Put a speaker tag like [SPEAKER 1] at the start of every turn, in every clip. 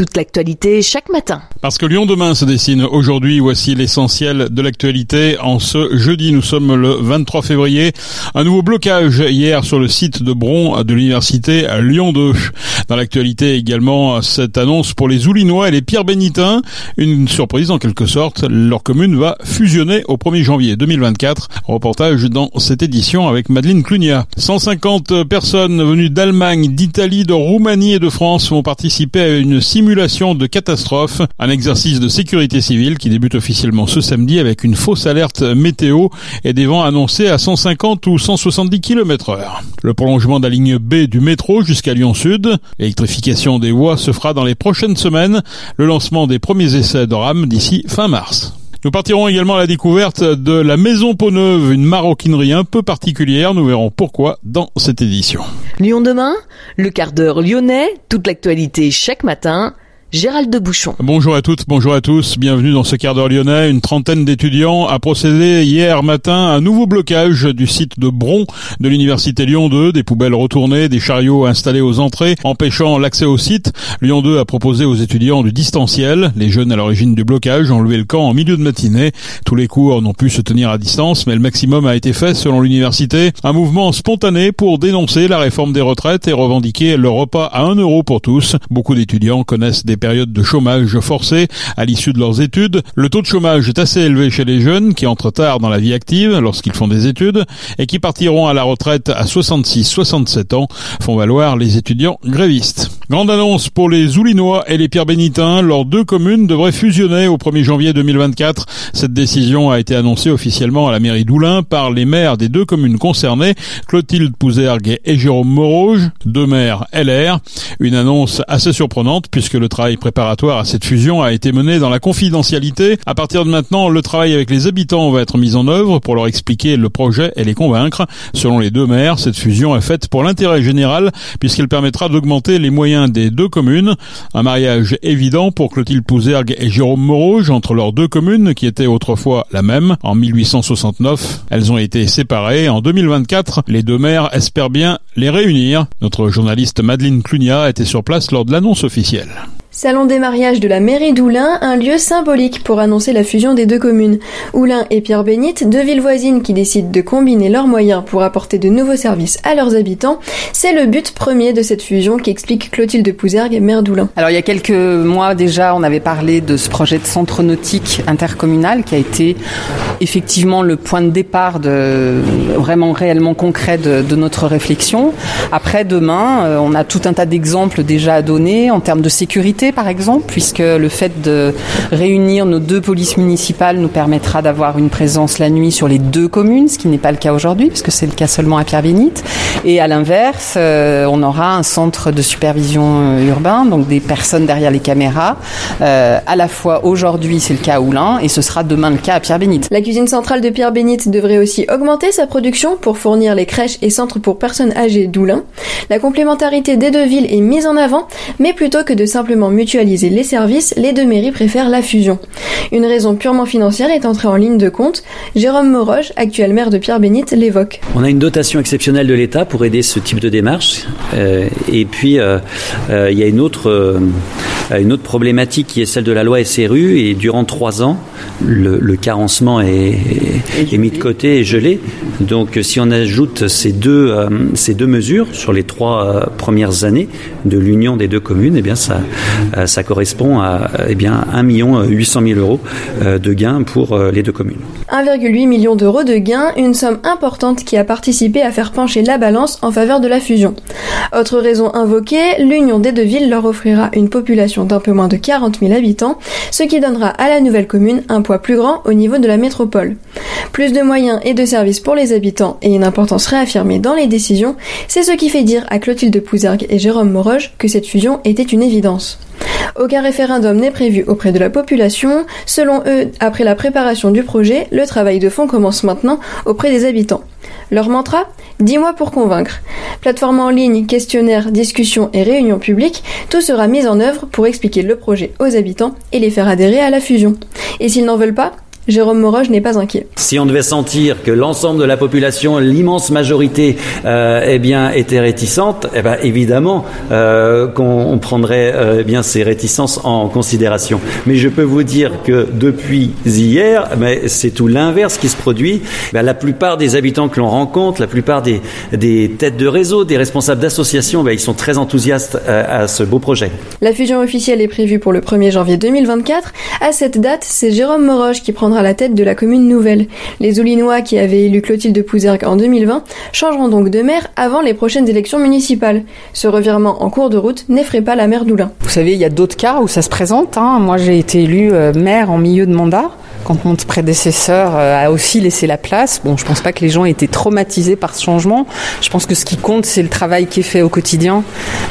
[SPEAKER 1] toute l'actualité chaque matin.
[SPEAKER 2] Parce que Lyon demain se dessine aujourd'hui, voici l'essentiel de l'actualité. En ce jeudi, nous sommes le 23 février. Un nouveau blocage hier sur le site de Bron de l'université Lyon 2. Dans l'actualité également, cette annonce pour les Oulinois et les Pierre Bénitins. Une surprise en quelque sorte. Leur commune va fusionner au 1er janvier 2024. Reportage dans cette édition avec Madeleine Clunia. 150 personnes venues d'Allemagne, d'Italie, de Roumanie et de France vont participer à une simulation simulation de catastrophe, un exercice de sécurité civile qui débute officiellement ce samedi avec une fausse alerte météo et des vents annoncés à 150 ou 170 km heure. Le prolongement de la ligne B du métro jusqu'à Lyon Sud, l'électrification des voies se fera dans les prochaines semaines, le lancement des premiers essais de RAM d'ici fin mars. Nous partirons également à la découverte de la Maison Peau-Neuve, une maroquinerie un peu particulière. Nous verrons pourquoi dans cette édition.
[SPEAKER 1] Lyon demain, le quart d'heure lyonnais, toute l'actualité chaque matin Gérald de Bouchon.
[SPEAKER 2] Bonjour à toutes, bonjour à tous, bienvenue dans ce quart d'heure lyonnais. Une trentaine d'étudiants a procédé hier matin à un nouveau blocage du site de Bron de l'université Lyon 2, des poubelles retournées, des chariots installés aux entrées, empêchant l'accès au site. Lyon 2 a proposé aux étudiants du distanciel. Les jeunes à l'origine du blocage ont levé le camp en milieu de matinée. Tous les cours n'ont pu se tenir à distance, mais le maximum a été fait selon l'université. Un mouvement spontané pour dénoncer la réforme des retraites et revendiquer le repas à 1 euro pour tous. Beaucoup d'étudiants connaissent des période de chômage forcé à l'issue de leurs études. Le taux de chômage est assez élevé chez les jeunes qui entrent tard dans la vie active lorsqu'ils font des études et qui partiront à la retraite à 66-67 ans, font valoir les étudiants grévistes. Grande annonce pour les Oulinois et les Pierre Bénitins. Leurs deux communes devraient fusionner au 1er janvier 2024. Cette décision a été annoncée officiellement à la mairie d'Oulin par les maires des deux communes concernées, Clotilde Pouzergue et Jérôme Moroge, deux maires LR. Une annonce assez surprenante puisque le travail préparatoire à cette fusion a été mené dans la confidentialité. À partir de maintenant, le travail avec les habitants va être mis en œuvre pour leur expliquer le projet et les convaincre. Selon les deux maires, cette fusion est faite pour l'intérêt général puisqu'elle permettra d'augmenter les moyens des deux communes. Un mariage évident pour Clotilde Pouzergue et Jérôme Morouge entre leurs deux communes qui étaient autrefois la même. En 1869, elles ont été séparées. En 2024, les deux maires espèrent bien les réunir. Notre journaliste Madeleine Clunia était sur place lors de l'annonce officielle.
[SPEAKER 3] Salon des mariages de la mairie d'Oulin, un lieu symbolique pour annoncer la fusion des deux communes. Oulin et Pierre-Bénite, deux villes voisines qui décident de combiner leurs moyens pour apporter de nouveaux services à leurs habitants, c'est le but premier de cette fusion qu'explique Clotilde Pouzergue, maire d'Oulin.
[SPEAKER 4] Alors il y a quelques mois déjà, on avait parlé de ce projet de centre nautique intercommunal qui a été effectivement le point de départ de vraiment réellement concret de, notre réflexion. Après demain, euh, on a tout un tas d'exemples déjà à donner en termes de sécurité par exemple, puisque le fait de réunir nos deux polices municipales nous permettra d'avoir une présence la nuit sur les deux communes, ce qui n'est pas le cas aujourd'hui, puisque c'est le cas seulement à Pierre-Bénite. Et à l'inverse, euh, on aura un centre de supervision euh, urbain, donc des personnes derrière les caméras. Euh, à la fois aujourd'hui, c'est le cas à Oulin, et ce sera demain le cas à Pierre-Bénite.
[SPEAKER 3] La cuisine centrale de Pierre-Bénite devrait aussi augmenter sa production pour fournir les crèches et centres pour personnes âgées d'Oulin. La complémentarité des deux villes est mise en avant, mais plutôt que de simplement mutualiser les services, les deux mairies préfèrent la fusion. Une raison purement financière est entrée en ligne de compte. Jérôme Moroge, actuel maire de Pierre-Bénite, l'évoque.
[SPEAKER 5] On a une dotation exceptionnelle de l'État pour aider ce type de démarche. Euh, et puis, euh, euh, il y a une autre, problématique qui est celle de la loi SRU. Et durant trois ans, le, carencement est, mis de côté et gelé. Donc, si on ajoute ces deux, ces deux mesures sur les trois premières années de l'union des deux communes, eh bien, ça, ça correspond à eh bien, 1 800 000 euros euh, de gains pour euh, les deux communes.
[SPEAKER 3] 1,8 million d'euros de gains, une somme importante qui a participé à faire pencher la balance en faveur de la fusion. Autre raison invoquée, l'union des deux villes leur offrira une population d'un peu moins de 40 000 habitants, ce qui donnera à la nouvelle commune un poids plus grand au niveau de la métropole. Plus de moyens et de services pour les habitants et une importance réaffirmée dans les décisions, c'est ce qui fait dire à Clotilde Pouzergue et Jérôme Moroge que cette fusion était une évidence. Aucun référendum n'est prévu auprès de la population. Selon eux, après la préparation du projet, le travail de fond commence maintenant auprès des habitants. Leur mantra 10 mois pour convaincre. Plateforme en ligne, questionnaires, discussions et réunions publiques, tout sera mis en œuvre pour expliquer le projet aux habitants et les faire adhérer à la fusion. Et s'ils n'en veulent pas, Jérôme Moroge n'est pas inquiet.
[SPEAKER 5] Si on devait sentir que l'ensemble de la population, l'immense majorité, euh, eh bien, était réticente, eh ben, évidemment euh, qu'on prendrait euh, eh bien ces réticences en considération. Mais je peux vous dire que depuis hier, mais c'est tout l'inverse qui se produit. Ben, la plupart des habitants que l'on rencontre, la plupart des, des têtes de réseau, des responsables d'associations, ben, ils sont très enthousiastes à, à ce beau projet.
[SPEAKER 3] La fusion officielle est prévue pour le 1er janvier 2024. À cette date, c'est Jérôme Moroge qui prendra la tête de la commune nouvelle. Les Oulinois qui avaient élu Clotilde Pouzergue en 2020 changeront donc de maire avant les prochaines élections municipales. Ce revirement en cours de route n'effraie pas la maire d'Oulin.
[SPEAKER 4] Vous savez, il y a d'autres cas où ça se présente. Hein. Moi, j'ai été élu euh, maire en milieu de mandat quand mon prédécesseur euh, a aussi laissé la place. Bon, je pense pas que les gens aient été traumatisés par ce changement. Je pense que ce qui compte, c'est le travail qui est fait au quotidien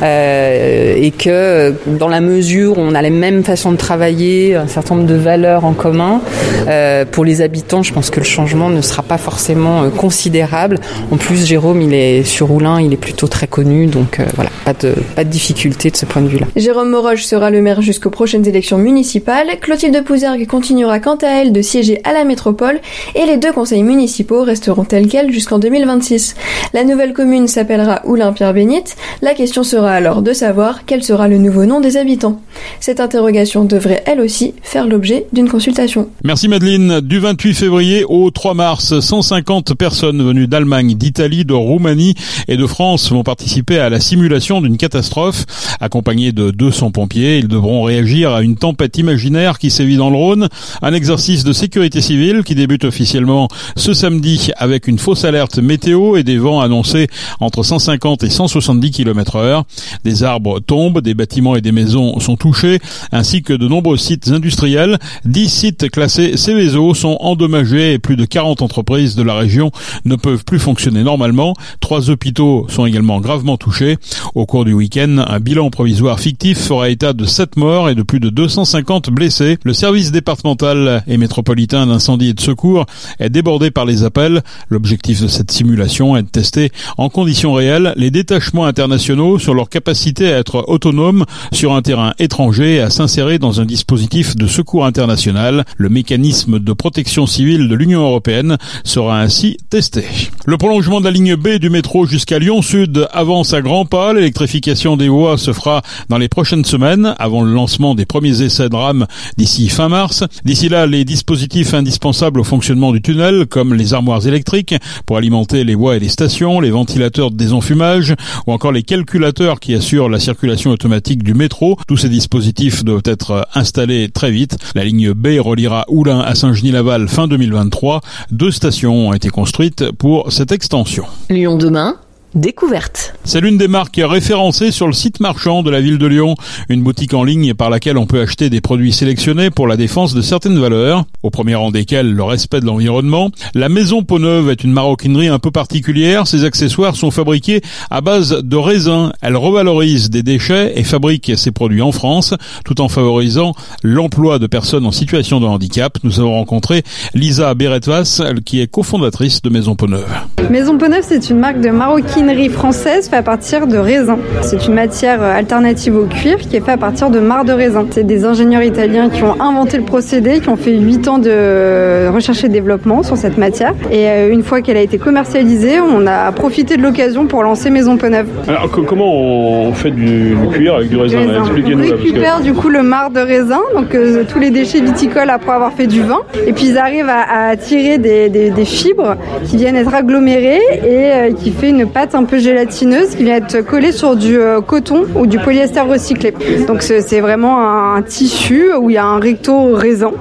[SPEAKER 4] euh, et que dans la mesure où on a les mêmes façons de travailler, un certain nombre de valeurs en commun, euh, pour les habitants, je pense que le changement ne sera pas forcément considérable. En plus, Jérôme, il est sur Roulin, il est plutôt très connu, donc voilà, pas de, de difficulté de ce point de vue-là.
[SPEAKER 3] Jérôme Moroge sera le maire jusqu'aux prochaines élections municipales. Clotilde Pouzergue continuera quant à elle de siéger à la métropole et les deux conseils municipaux resteront tels quels jusqu'en 2026. La nouvelle commune s'appellera Oulin-Pierre-Bénite. La question sera alors de savoir quel sera le nouveau nom des habitants. Cette interrogation devrait elle aussi faire l'objet d'une consultation.
[SPEAKER 2] Merci Madeleine. Du 28 février au 3 mars, 150 personnes venues d'Allemagne, d'Italie, de Roumanie et de France vont participer à la simulation d'une catastrophe. Accompagnés de 200 pompiers, ils devront réagir à une tempête imaginaire qui sévit dans le Rhône. Un exercice de sécurité civile qui débute officiellement ce samedi avec une fausse alerte météo et des vents annoncés entre 150 et 170 km heure. Des arbres tombent, des bâtiments et des maisons sont touchés, ainsi que de nombreux sites industriels. 10 sites classés Céveso sont endommagés et plus de 40 entreprises de la région ne peuvent plus fonctionner normalement. Trois hôpitaux sont également gravement touchés. Au cours du week-end, un bilan provisoire fictif fera état de 7 morts et de plus de 250 blessés. Le service départemental et métropolitain d'incendie et de secours est débordé par les appels. L'objectif de cette simulation est de tester en conditions réelles les détachements internationaux sur leur capacité à être autonomes sur un terrain étranger et à s'insérer dans un dispositif de secours international. Le mécanisme de protection civile de l'Union européenne sera ainsi testé. Le prolongement de la ligne B du métro jusqu'à Lyon Sud avance à grands pas. L'électrification des voies se fera dans les prochaines semaines avant le lancement des premiers essais de rame d'ici fin mars. D'ici là, les dispositifs indispensables au fonctionnement du tunnel, comme les armoires électriques pour alimenter les voies et les stations, les ventilateurs de désenfumage ou encore les calculateurs qui assurent la circulation automatique du métro. Tous ces dispositifs doivent être installés très vite. La ligne B reliera Oulin à Saint-Genis-Laval fin 2023. Deux stations ont été construites pour cette extension.
[SPEAKER 1] Lyon demain Découverte.
[SPEAKER 2] C'est l'une des marques référencées sur le site marchand de la ville de Lyon, une boutique en ligne par laquelle on peut acheter des produits sélectionnés pour la défense de certaines valeurs, au premier rang desquelles le respect de l'environnement. La Maison Peau-Neuve est une maroquinerie un peu particulière, ses accessoires sont fabriqués à base de raisin. Elle revalorise des déchets et fabrique ses produits en France, tout en favorisant l'emploi de personnes en situation de handicap. Nous avons rencontré Lisa Beretvas, qui est cofondatrice de Maison Peau-Neuve.
[SPEAKER 6] Maison Peau-Neuve, c'est une marque de maroquinerie française à partir de raisin. C'est une matière alternative au cuir qui est faite à partir de marc de raisin. C'est des ingénieurs italiens qui ont inventé le procédé, qui ont fait 8 ans de recherche et développement sur cette matière. Et euh, une fois qu'elle a été commercialisée, on a profité de l'occasion pour lancer Maison Peneuve.
[SPEAKER 2] Alors comment on fait du, cuir avec du raisin,
[SPEAKER 6] On récupère du coup le marc de raisin, donc euh, tous les déchets viticoles après avoir fait du vin. Et puis ils arrivent à, tirer des, des, fibres qui viennent être agglomérées et euh, qui fait une pâte un peu gélatineuse qui vient être collée sur du euh, coton ou du polyester recyclé. Donc c'est vraiment un, tissu où il y a un recto raisin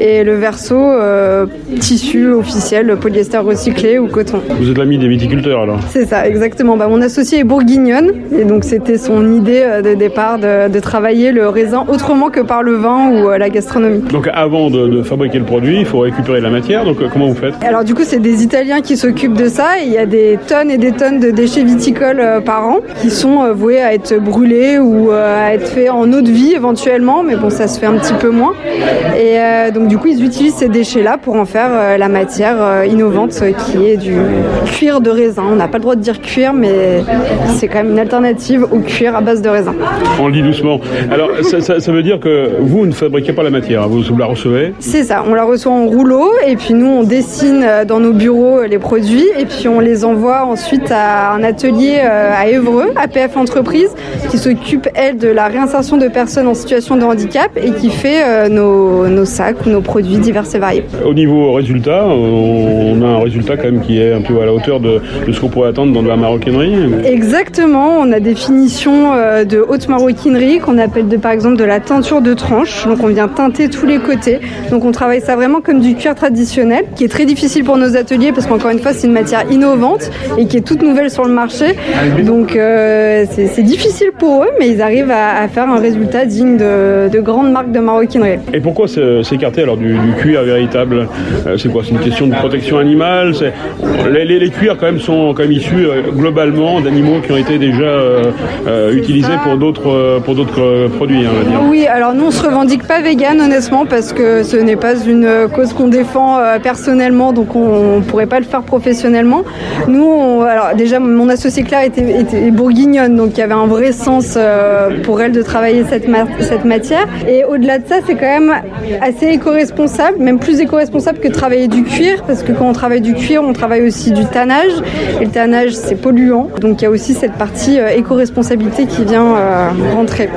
[SPEAKER 6] et le verso euh, tissu officiel polyester recyclé ou coton.
[SPEAKER 2] Vous êtes l'ami des viticulteurs alors
[SPEAKER 6] C'est ça, exactement. Bah, mon associé est bourguignonne et donc c'était son idée euh, de départ de, travailler le raisin autrement que par le vin ou la gastronomie.
[SPEAKER 2] Donc avant de, fabriquer le produit, il faut récupérer la matière. Donc comment vous faites?
[SPEAKER 6] Alors du coup, c'est des Italiens qui s'occupent de ça et il y a des tonnes et des tonnes de déchets viticoles par an qui sont voués à être brûlés ou à être faits en eau de vie éventuellement, mais bon, ça se fait un petit peu moins. Et donc du coup, ils utilisent ces déchets-là pour en faire la matière innovante qui est du cuir de raisin. On n'a pas le droit de dire cuir, mais c'est quand même une alternative au cuir à base de raisin.
[SPEAKER 2] On le dit doucement. Alors, ça, veut dire que vous ne fabriquez pas la matière, vous, vous la recevez
[SPEAKER 6] C'est ça, on la reçoit en rouleau et puis nous, on dessine dans nos bureaux les produits et puis on les envoie ensuite à un atelier euh, à Évreux, APF Entreprise, qui s'occupe, elle, de la réinsertion de personnes en situation de handicap et qui fait euh, nos, nos sacs ou nos produits divers et variés.
[SPEAKER 2] Au niveau résultat, on a un résultat quand même qui est un peu à la hauteur de, ce qu'on pourrait attendre dans de la maroquinerie
[SPEAKER 6] Exactement, on a des finitions euh, de haute maroquinerie qu'on appelle de, par exemple de la teinture de tranche. Donc on vient teinter tous les côtés. Donc on travaille ça vraiment comme du cuir traditionnel, qui est très difficile pour nos ateliers parce qu'encore une fois c'est une matière innovante et qui est toute nouvelle sur le marché. Donc euh, c'est difficile pour eux, mais ils arrivent à, faire un résultat digne de, grandes marques de maroquinerie.
[SPEAKER 2] Et pourquoi s'écarter alors du, cuir véritable euh, C'est quoi C'est une question de protection animale les, les, cuirs quand même sont quand même issus euh, globalement d'animaux qui ont été déjà utilisés pour d'autres pour d'autres produits. Hein,
[SPEAKER 6] oui, alors nous on se revendique pas vegan honnêtement parce que ce n'est pas une cause qu'on défend personnellement, donc on, ne pourrait pas le faire professionnellement. Nous, alors déjà mon associée Claire était, était, bourguignonne, donc il y avait un vrai sens pour elle de travailler cette, cette matière. Et au-delà de ça, c'est quand même assez éco-responsable, même plus éco-responsable que de travailler du cuir, parce que quand on travaille du cuir, on travaille aussi du tannage. Et le tannage, c'est polluant. Donc il y a aussi cette partie euh, éco-responsabilité qui vient euh, rentrer.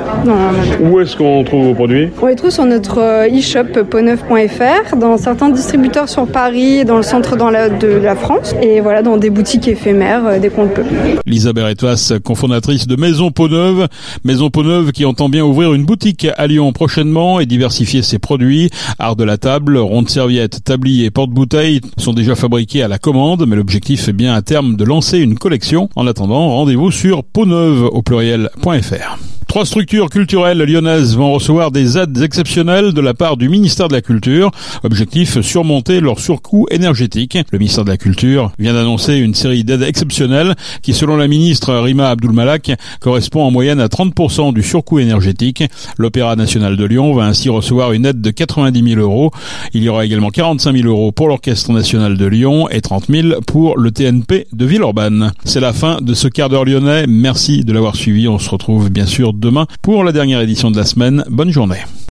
[SPEAKER 2] Où est-ce qu'on trouve vos produits?
[SPEAKER 6] On les trouve sur notre euh, e-shop poneuf.fr, dans certains distributeurs sur Paris dans le centre de la France. Et voilà, dans des boutiques éphémères dès qu'on le peut.
[SPEAKER 2] Lisa Beretois, cofondatrice de Maison Peau-Neuve. Maison Peau-Neuve qui entend bien ouvrir une boutique à Lyon prochainement et diversifier ses produits. Art de la table, ronde serviette, tablier et porte-bouteilles sont déjà fabriqués à la commande, mais l'objectif est bien à terme de lancer une collection. En attendant, rendez-vous sur peauneuve au pluriel.fr. Trois structures culturelles lyonnaises vont recevoir des aides exceptionnelles de la part du ministère de la Culture. Objectif, surmonter leur surcoût énergétique. Le ministère de la Culture vient d'annoncer une série d'aides exceptionnelles qui, selon la ministre Rima Abdulmalak, correspond en moyenne à 30% du surcoût énergétique. L'Opéra national de Lyon va ainsi recevoir une aide de 90 000 euros. Il y aura également 45 000 euros pour l'Orchestre national de Lyon et 30 000 pour le TNP de Villeurbanne. C'est la fin de ce quart d'heure lyonnais. Merci de l'avoir suivi. On se retrouve bien sûr demain pour la dernière édition de la semaine. Bonne journée.